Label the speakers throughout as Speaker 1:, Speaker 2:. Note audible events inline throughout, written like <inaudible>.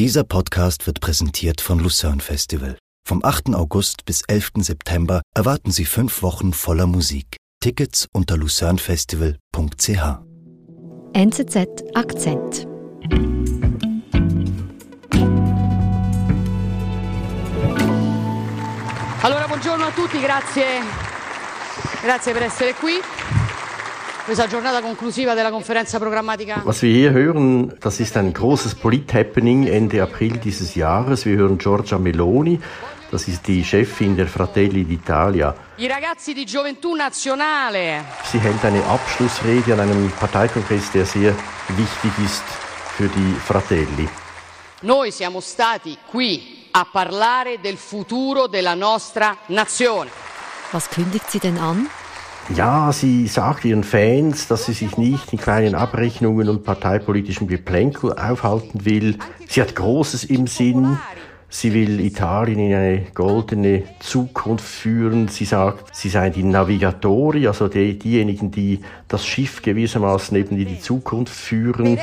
Speaker 1: Dieser Podcast wird präsentiert von Lucerne Festival. Vom 8. August bis 11. September erwarten Sie fünf Wochen voller Musik. Tickets unter lucernefestival.ch.
Speaker 2: NZZ Akzent.
Speaker 3: Allora, buongiorno a tutti, grazie, grazie per essere qui.
Speaker 4: Was wir hier hören, das ist ein großes Polit-Happening Ende April dieses Jahres. Wir hören Giorgia Meloni, das ist die Chefin der Fratelli d'Italia.
Speaker 3: I ragazzi di Gioventù Nazionale.
Speaker 4: Sie hält eine Abschlussrede an einem Parteikongress, der sehr wichtig ist für die Fratelli.
Speaker 3: Noi siamo stati qui a parlare del futuro della nostra nazione.
Speaker 2: Was kündigt sie denn an?
Speaker 4: Ja, sie sagt ihren Fans, dass sie sich nicht in kleinen Abrechnungen und parteipolitischem Geplänkel aufhalten will. Sie hat Großes im Sinn. Sie will Italien in eine goldene Zukunft führen. Sie sagt, sie seien die Navigatori, also die, diejenigen, die das Schiff gewissermaßen eben in die Zukunft führen.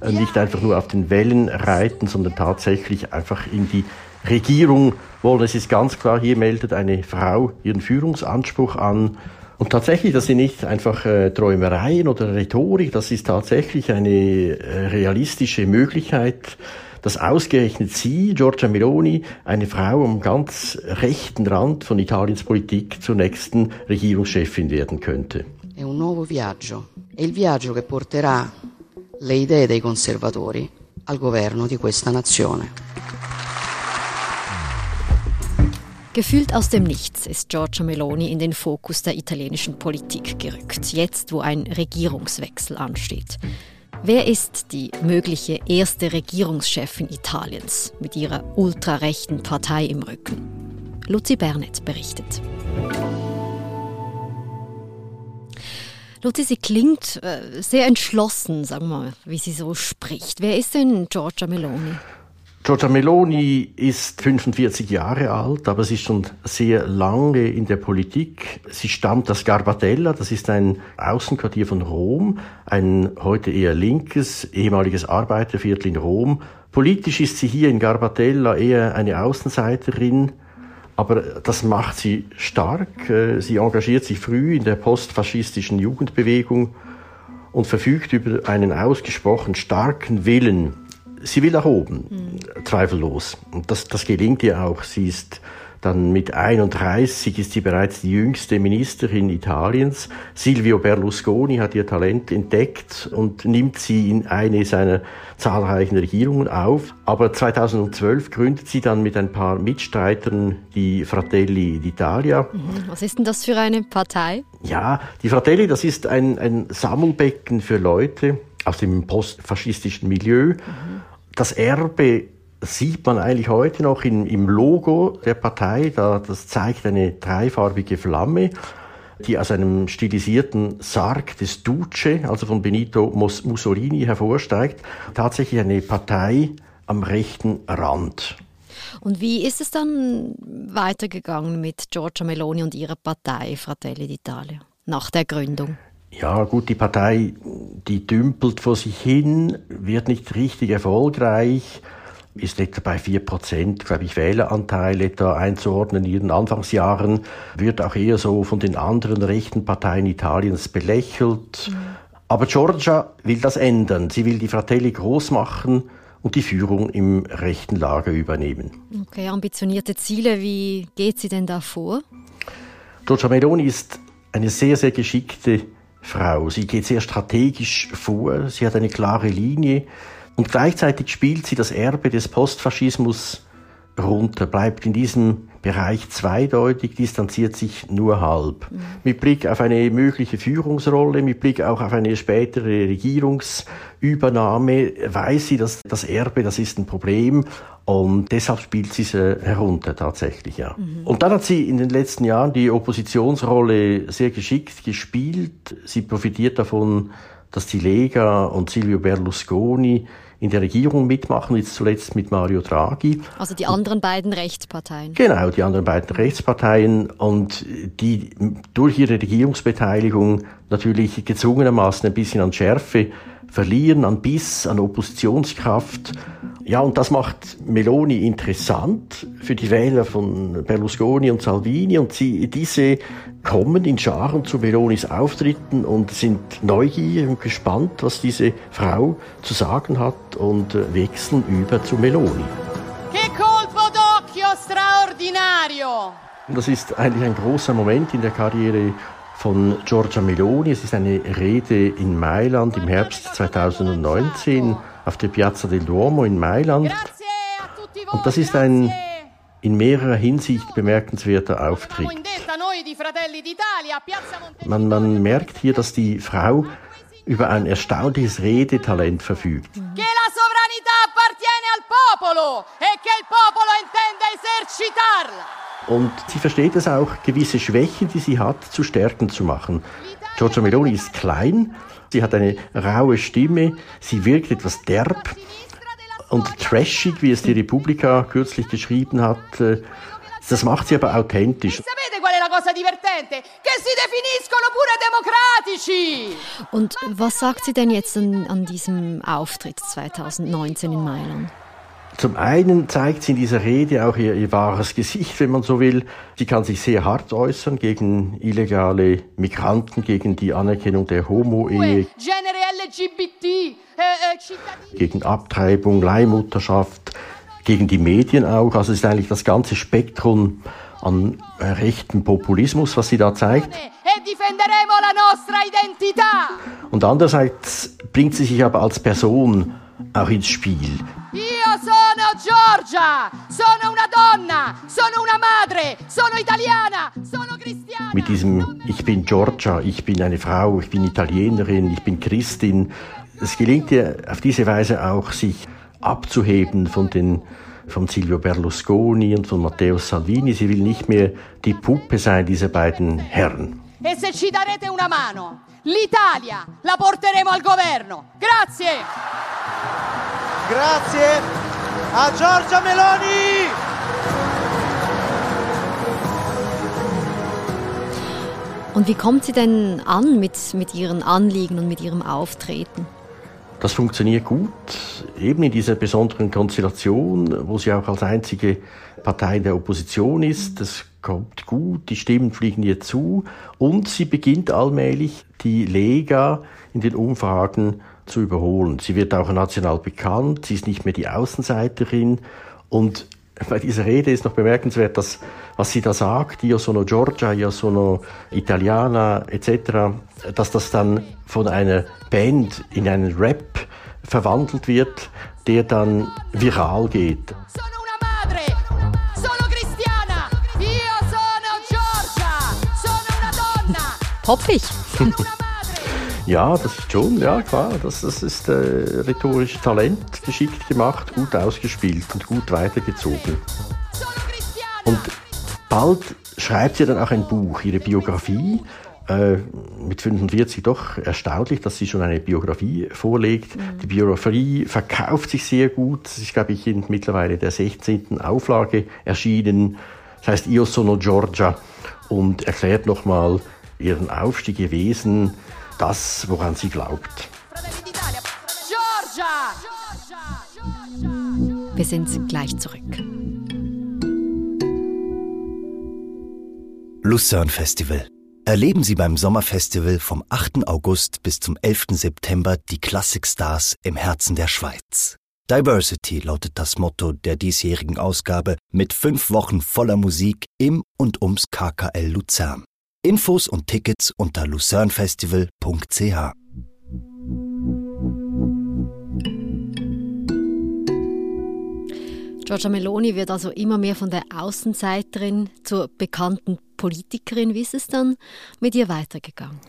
Speaker 4: Äh, nicht einfach nur auf den Wellen reiten, sondern tatsächlich einfach in die Regierung wollen. Es ist ganz klar, hier meldet eine Frau ihren Führungsanspruch an. Und tatsächlich, das sind nicht einfach äh, Träumereien oder Rhetorik, das ist tatsächlich eine äh, realistische Möglichkeit, dass ausgerechnet sie, Giorgia Meloni, eine Frau am ganz rechten Rand von Italiens Politik zur nächsten Regierungschefin werden könnte.
Speaker 3: È un nuovo viaggio, è il viaggio che porterà le idee dei conservatori al governo di questa nazione.
Speaker 2: Gefühlt aus dem Nichts ist Giorgia Meloni in den Fokus der italienischen Politik gerückt, jetzt wo ein Regierungswechsel ansteht. Wer ist die mögliche erste Regierungschefin Italiens mit ihrer ultrarechten Partei im Rücken? Luzi Bernet berichtet. Luzi, sie klingt äh, sehr entschlossen, sagen wir mal, wie sie so spricht. Wer ist denn Giorgia Meloni?
Speaker 4: Giorgia Meloni ist 45 Jahre alt, aber sie ist schon sehr lange in der Politik. Sie stammt aus Garbatella, das ist ein Außenquartier von Rom, ein heute eher linkes, ehemaliges Arbeiterviertel in Rom. Politisch ist sie hier in Garbatella eher eine Außenseiterin, aber das macht sie stark. Äh, sie engagiert sich früh in der postfaschistischen Jugendbewegung und verfügt über einen ausgesprochen starken Willen, sie will nach oben, mhm. zweifellos. Und das, das gelingt ihr auch. Sie ist dann mit 31 ist sie bereits die jüngste Ministerin Italiens. Silvio Berlusconi hat ihr Talent entdeckt und nimmt sie in eine seiner zahlreichen Regierungen auf. Aber 2012 gründet sie dann mit ein paar Mitstreitern die Fratelli d'Italia.
Speaker 2: Mhm. Was ist denn das für eine Partei?
Speaker 4: Ja, die Fratelli, das ist ein, ein Sammelbecken für Leute aus dem postfaschistischen Milieu. Mhm das Erbe sieht man eigentlich heute noch in, im Logo der Partei. Da, das zeigt eine dreifarbige Flamme, die aus einem stilisierten Sarg des Duce, also von Benito Mussolini, hervorsteigt. Tatsächlich eine Partei am rechten Rand.
Speaker 2: Und wie ist es dann weitergegangen mit Giorgia Meloni und ihrer Partei Fratelli d'Italia nach der Gründung?
Speaker 4: Ja, gut, die Partei, die dümpelt vor sich hin, wird nicht richtig erfolgreich, ist etwa bei 4%, glaube ich, Wähleranteil etwa einzuordnen in ihren Anfangsjahren, wird auch eher so von den anderen rechten Parteien Italiens belächelt. Mhm. Aber Giorgia will das ändern. Sie will die Fratelli groß machen und die Führung im rechten Lager übernehmen.
Speaker 2: Okay, ambitionierte Ziele, wie geht sie denn da vor?
Speaker 4: Giorgia Meloni ist eine sehr, sehr geschickte Frau. Sie geht sehr strategisch vor, sie hat eine klare Linie und gleichzeitig spielt sie das Erbe des Postfaschismus runter, bleibt in diesem Bereich zweideutig, distanziert sich nur halb. Mhm. Mit Blick auf eine mögliche Führungsrolle, mit Blick auch auf eine spätere Regierungsübernahme, weiß sie, dass das Erbe, das ist ein Problem und deshalb spielt sie sie herunter tatsächlich, ja. Mhm. Und dann hat sie in den letzten Jahren die Oppositionsrolle sehr geschickt gespielt. Sie profitiert davon, dass die Lega und Silvio Berlusconi in der Regierung mitmachen, jetzt zuletzt mit Mario Draghi.
Speaker 2: Also die anderen beiden Rechtsparteien.
Speaker 4: Genau, die anderen beiden Rechtsparteien und die durch ihre Regierungsbeteiligung natürlich gezwungenermaßen ein bisschen an Schärfe verlieren an Biss, an Oppositionskraft. Ja, und das macht Meloni interessant für die Wähler von Berlusconi und Salvini und sie, diese kommen in Scharen zu Melonis Auftritten und sind neugierig und gespannt, was diese Frau zu sagen hat und äh, wechseln über zu Meloni.
Speaker 3: Che colpo d'occhio straordinario!
Speaker 4: Das ist eigentlich ein großer Moment in der Karriere von Giorgia Meloni. Es ist eine Rede in Mailand im Herbst 2019 auf der Piazza del Duomo in Mailand. Und das ist ein in mehrerer Hinsicht bemerkenswerter Auftritt. Man, man merkt hier, dass die Frau über ein erstaunliches Redetalent verfügt.
Speaker 3: Che la sovranità appartiene al popolo e che il popolo intende esercitarla.
Speaker 4: Und sie versteht es auch, gewisse Schwächen, die sie hat, zu Stärken zu machen. Giorgia Meloni ist klein, sie hat eine raue Stimme, sie wirkt etwas derb und trashig, wie es die Republika kürzlich geschrieben hat. Das macht sie aber authentisch.
Speaker 3: Democratici!
Speaker 2: Und was sagt sie denn jetzt an, an diesem Auftritt 2019 in Mailand?
Speaker 4: Zum einen zeigt sie in dieser Rede auch ihr, ihr, wahres Gesicht, wenn man so will. Sie kann sich sehr hart äußern gegen illegale Migranten, gegen die Anerkennung der Homo-Ehe, gegen Abtreibung, Leihmutterschaft, gegen die Medien auch. Also es ist eigentlich das ganze Spektrum an rechten Populismus, was sie da zeigt. Und andererseits bringt sie sich aber als Person auch ins Spiel.
Speaker 3: Io sono Giorgia, sono una donna, sono una madre, sono italiana, sono cristiana.
Speaker 4: Mit diesem Ich bin Giorgia, ich bin eine Frau, ich bin Italienerin, ich bin Christin. Es gelingt ihr auf diese Weise auch, sich abzuheben von den von Silvio Berlusconi und von Matteo Salvini. Sie will nicht mehr die Puppe sein dieser beiden Herren.
Speaker 3: E se ci darete una mano, l'Italia la porteremo al governo. Grazie!
Speaker 5: Grazie a Giorgia Meloni!
Speaker 2: Und wie kommt sie denn an mit, mit ihren Anliegen und mit ihrem Auftreten?
Speaker 4: Das funktioniert gut, eben in dieser besonderen Konstellation, wo sie auch als einzige Partei der Opposition ist. Das kommt gut, die Stimmen fliegen ihr zu und sie beginnt allmählich die Lega in den Umfragen zu überholen. Sie wird auch national bekannt, sie ist nicht mehr die Außenseiterin und bei dieser Rede ist noch bemerkenswert, dass was sie da sagt, io sono Giorgia, io sono Italiana etc., dass das dann von einer Band in einen Rap verwandelt wird, der dann viral geht.
Speaker 2: Poppig.
Speaker 4: Ja, das ist schon, ja klar. Das, das ist äh, rhetorisches Talent, geschickt gemacht, gut ausgespielt und gut weitergezogen. Und bald schreibt sie dann auch ein Buch, ihre Biografie. Äh, mit 45 doch erstaunlich, dass sie schon eine Biografie vorlegt. Mhm. Die Biografie verkauft sich sehr gut. Das ist, glaube ich, in mittlerweile der 16. Auflage erschienen. Das heißt Io sono Giorgia und erklärt nochmal ihren Aufstieg, ihr Wesen, das, woran sie glaubt.
Speaker 2: Wir sind gleich zurück.
Speaker 1: Lucerne Festival. Erleben Sie beim Sommerfestival vom 8. August bis zum 11. September die Klassikstars im Herzen der Schweiz. Diversity lautet das Motto der diesjährigen Ausgabe mit fünf Wochen voller Musik im und ums KKL Luzern. Infos und Tickets unter lucernefestival.ch.
Speaker 2: Giorgia Meloni wird also immer mehr von der Außenseiterin zur bekannten Politikerin. Wie ist es dann mit ihr weitergegangen?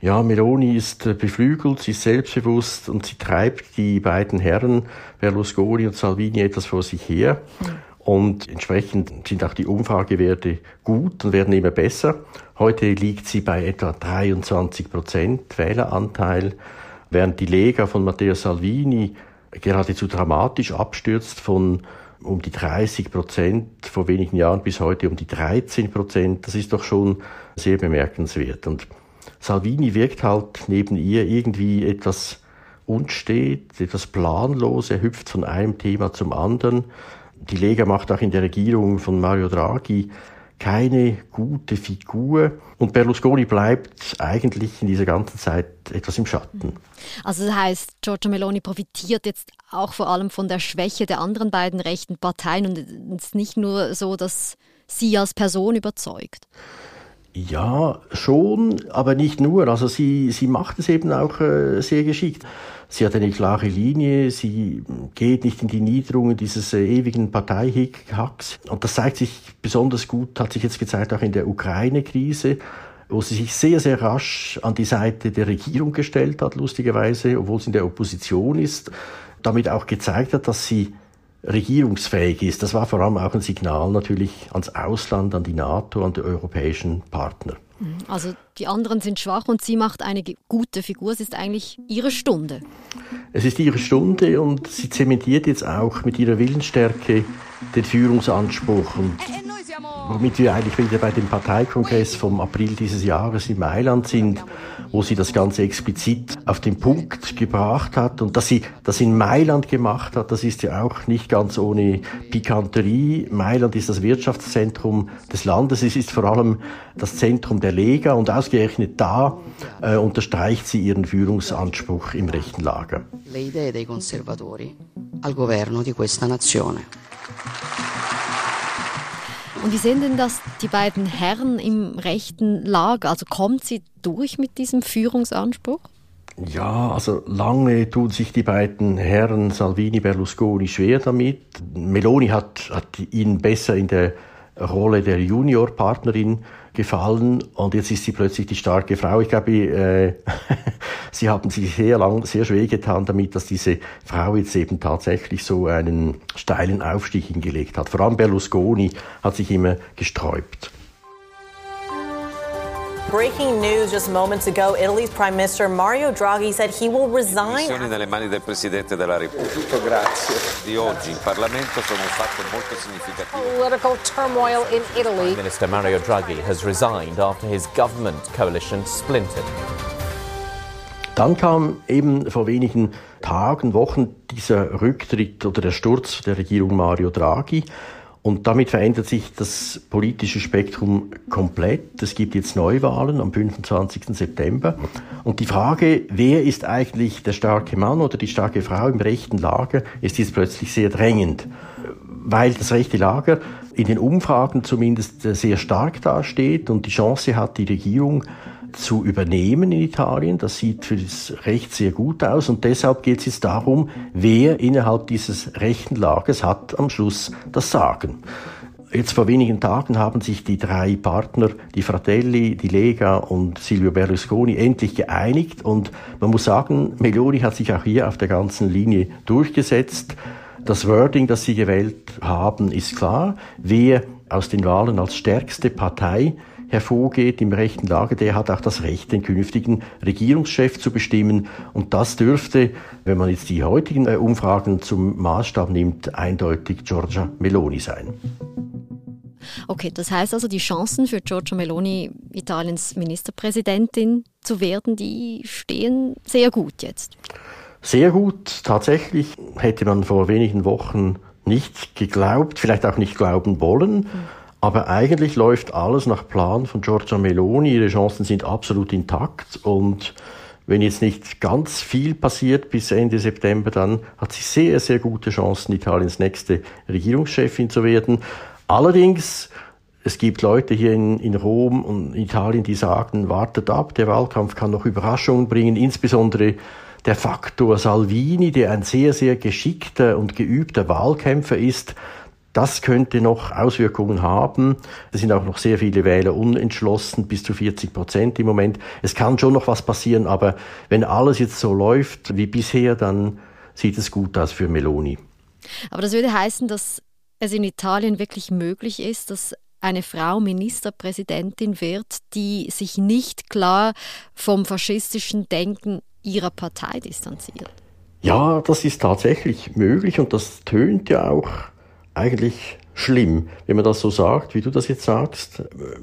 Speaker 4: Ja, Meloni ist äh, beflügelt, sie ist selbstbewusst und sie treibt die beiden Herren Berlusconi und Salvini etwas vor sich her. Mhm. Und entsprechend sind auch die Umfragewerte gut und werden immer besser. Heute liegt sie bei etwa 23 Prozent Wähleranteil, während die Lega von Matteo Salvini geradezu dramatisch abstürzt von um die 30 Prozent vor wenigen Jahren bis heute um die 13 Prozent. Das ist doch schon sehr bemerkenswert. Und Salvini wirkt halt neben ihr irgendwie etwas unstet, etwas planlos, er hüpft von einem Thema zum anderen. Die Lega macht auch in der Regierung von Mario Draghi keine gute Figur und Berlusconi bleibt eigentlich in dieser ganzen Zeit etwas im Schatten.
Speaker 2: Also das heißt, Giorgio Meloni profitiert jetzt auch vor allem von der Schwäche der anderen beiden rechten Parteien und es ist nicht nur so, dass sie als Person überzeugt.
Speaker 4: Ja, schon, aber nicht nur. Also sie, sie macht es eben auch äh, sehr geschickt. Sie hat eine klare Linie, sie geht nicht in die Niederungen dieses äh, ewigen Parteihacks. Und das zeigt sich besonders gut, hat sich jetzt gezeigt auch in der Ukraine-Krise, wo sie sich sehr, sehr rasch an die Seite der Regierung gestellt hat, lustigerweise, obwohl sie in der Opposition ist. Damit auch gezeigt hat, dass sie regierungsfähig ist. Das war vor allem auch ein Signal natürlich ans Ausland, an die NATO, an die europäischen Partner.
Speaker 2: Also die anderen sind schwach und sie macht eine gute Figur. Es ist eigentlich ihre Stunde.
Speaker 4: Es ist ihre Stunde und sie zementiert jetzt auch mit ihrer Willensstärke den Führungsanspruch. Und womit wir eigentlich wieder bei dem Parteikongress vom April dieses Jahres in Mailand sind, wo sie das Ganze explizit auf den Punkt gebracht hat und dass sie das in Mailand gemacht hat, das ist ja auch nicht ganz ohne Pikanterie. Mailand ist das Wirtschaftszentrum des Landes, es ist vor allem das Zentrum der Lega und ausgerechnet da äh, unterstreicht sie ihren Führungsanspruch im rechten Lager. Le idee dei conservatori al governo di questa nazione.
Speaker 2: Und wie sehen denn das die beiden Herren im rechten Lager? Also kommt sie durch mit diesem Führungsanspruch?
Speaker 4: Ja, also lange tun sich die beiden Herren Salvini Berlusconi schwer damit. Meloni hat, hat ihn besser in der Rolle der Juniorpartnerin gefallen und jetzt ist sie plötzlich die starke Frau. Ich glaube, äh, <laughs> sie haben sich sehr lang, sehr schwer getan damit, dass diese Frau jetzt eben tatsächlich so einen steilen Aufstieg hingelegt hat. Vor allem Berlusconi hat sich immer gesträubt.
Speaker 6: Breaking news just moments ago, Italy's Prime Minister Mario Draghi said he will resign.
Speaker 7: Le nelle mani del Presidente della Repubblica. Grazie. Di oggi in Parlamento sono un fatto molto significativo.
Speaker 6: Political turmoil in Italy.
Speaker 8: Prime Minister Mario Draghi has resigned after his government coalition splintered.
Speaker 4: Dann kam eben vor wenigen Tagen, Wochen dieser Rücktritt oder der Sturz der Regierung Mario Draghi. Und damit verändert sich das politische Spektrum komplett. Es gibt jetzt Neuwahlen am 25. September. Und die Frage, wer ist eigentlich der starke Mann oder die starke Frau im rechten Lager, ist jetzt plötzlich sehr drängend. Weil das rechte Lager in den Umfragen zumindest sehr stark dasteht und die Chance hat, die Regierung zu übernehmen in Italien. Das sieht für das Recht sehr gut aus und deshalb geht es jetzt darum, wer innerhalb dieses rechten Lagers hat am Schluss das Sagen. Jetzt vor wenigen Tagen haben sich die drei Partner, die Fratelli, die Lega und Silvio Berlusconi, endlich geeinigt. Und man muss sagen, Meloni hat sich auch hier auf der ganzen Linie durchgesetzt. Das Wording, das sie gewählt haben, ist klar. Wer aus den Wahlen als stärkste Partei hervorgeht im rechten Lager, der hat auch das Recht, den künftigen Regierungschef zu bestimmen. Und das dürfte, wenn man jetzt die heutigen äh, Umfragen zum Maßstab nimmt, eindeutig Giorgia Meloni sein.
Speaker 2: Okay, das heißt also, die Chancen für Giorgia Meloni, Italiens Ministerpräsidentin zu werden, die stehen sehr gut jetzt.
Speaker 4: Sehr gut. Tatsächlich hätte man vor wenigen Wochen nicht geglaubt, vielleicht auch nicht glauben wollen. Mhm. Aber eigentlich läuft alles nach Plan von Giorgia Meloni. Ihre Chancen sind absolut intakt und wenn jetzt nicht ganz viel passiert bis Ende September, dann hat sie sehr, sehr gute Chancen, Italiens nächste Regierungschefin zu werden. Allerdings, es gibt Leute hier in, in Rom und Italien, die sagen, wartet ab, der Wahlkampf kann noch Überraschungen bringen, insbesondere der Faktor Salvini, der ein sehr, sehr geschickter und geübter Wahlkämpfer ist, das könnte noch Auswirkungen haben. Es sind auch noch sehr viele Wähler unentschlossen, bis zu 40 Prozent im Moment. Es kann schon noch was passieren, aber wenn alles jetzt so läuft wie bisher, dann sieht es gut aus für Meloni.
Speaker 2: Aber das würde heißen, dass es in Italien wirklich möglich ist, dass eine Frau Ministerpräsidentin wird, die sich nicht klar vom faschistischen Denken ihrer Partei distanziert.
Speaker 4: Ja, das ist tatsächlich möglich und das tönt ja auch eigentlich schlimm, wenn man das so sagt, wie du das jetzt sagst.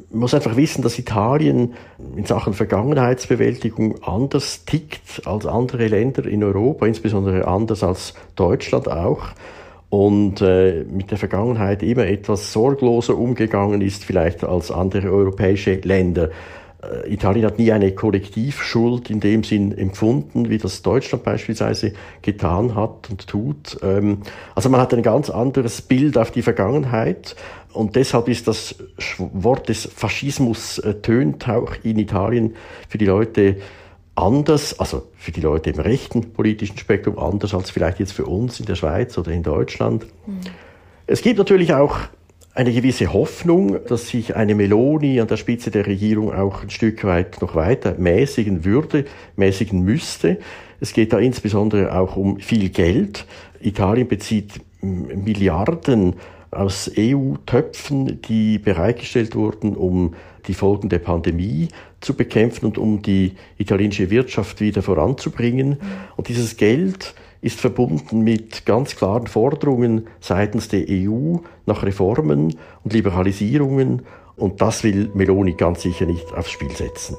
Speaker 4: Man muss einfach wissen, dass Italien in Sachen Vergangenheitsbewältigung anders tickt als andere Länder in Europa, insbesondere anders als Deutschland auch. Und äh, mit der Vergangenheit immer etwas sorgloser umgegangen ist vielleicht als andere europäische Länder. Äh, Italien hat nie eine Kollektivschuld in dem Sinn empfunden, wie das Deutschland beispielsweise getan hat und tut. Ähm, also man hat ein ganz anderes Bild auf die Vergangenheit und deshalb ist das Wort des Faschismus äh, tönt auch in Italien für die Leute anders, also für die Leute im rechten politischen Spektrum anders als vielleicht jetzt für uns in der Schweiz oder in Deutschland. Mhm. Es gibt natürlich auch eine gewisse Hoffnung, dass sich eine Meloni an der Spitze der Regierung auch ein Stück weit noch weiter mäßigen würde, mäßigen müsste. Es geht da insbesondere auch um viel Geld. Italien bezieht Milliarden aus EU-Töpfen, die bereitgestellt wurden, um die Folgen der Pandemie zu bekämpfen und um die italienische Wirtschaft wieder voranzubringen. Und dieses Geld ist verbunden mit ganz klaren Forderungen seitens der EU nach Reformen und Liberalisierungen und das will Meloni ganz sicher nicht aufs Spiel setzen.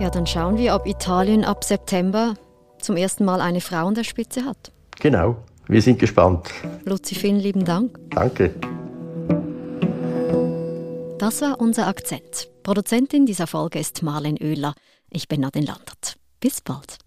Speaker 2: Ja, dann schauen wir, ob Italien ab September zum ersten Mal eine Frau an der Spitze hat.
Speaker 4: Genau, wir sind gespannt.
Speaker 2: Luzi, vielen lieben Dank.
Speaker 4: Danke.
Speaker 2: Das war unser Akzent. Produzentin dieser Folge ist Marlen Oehler. Ich bin Nadine Landert. Bis bald.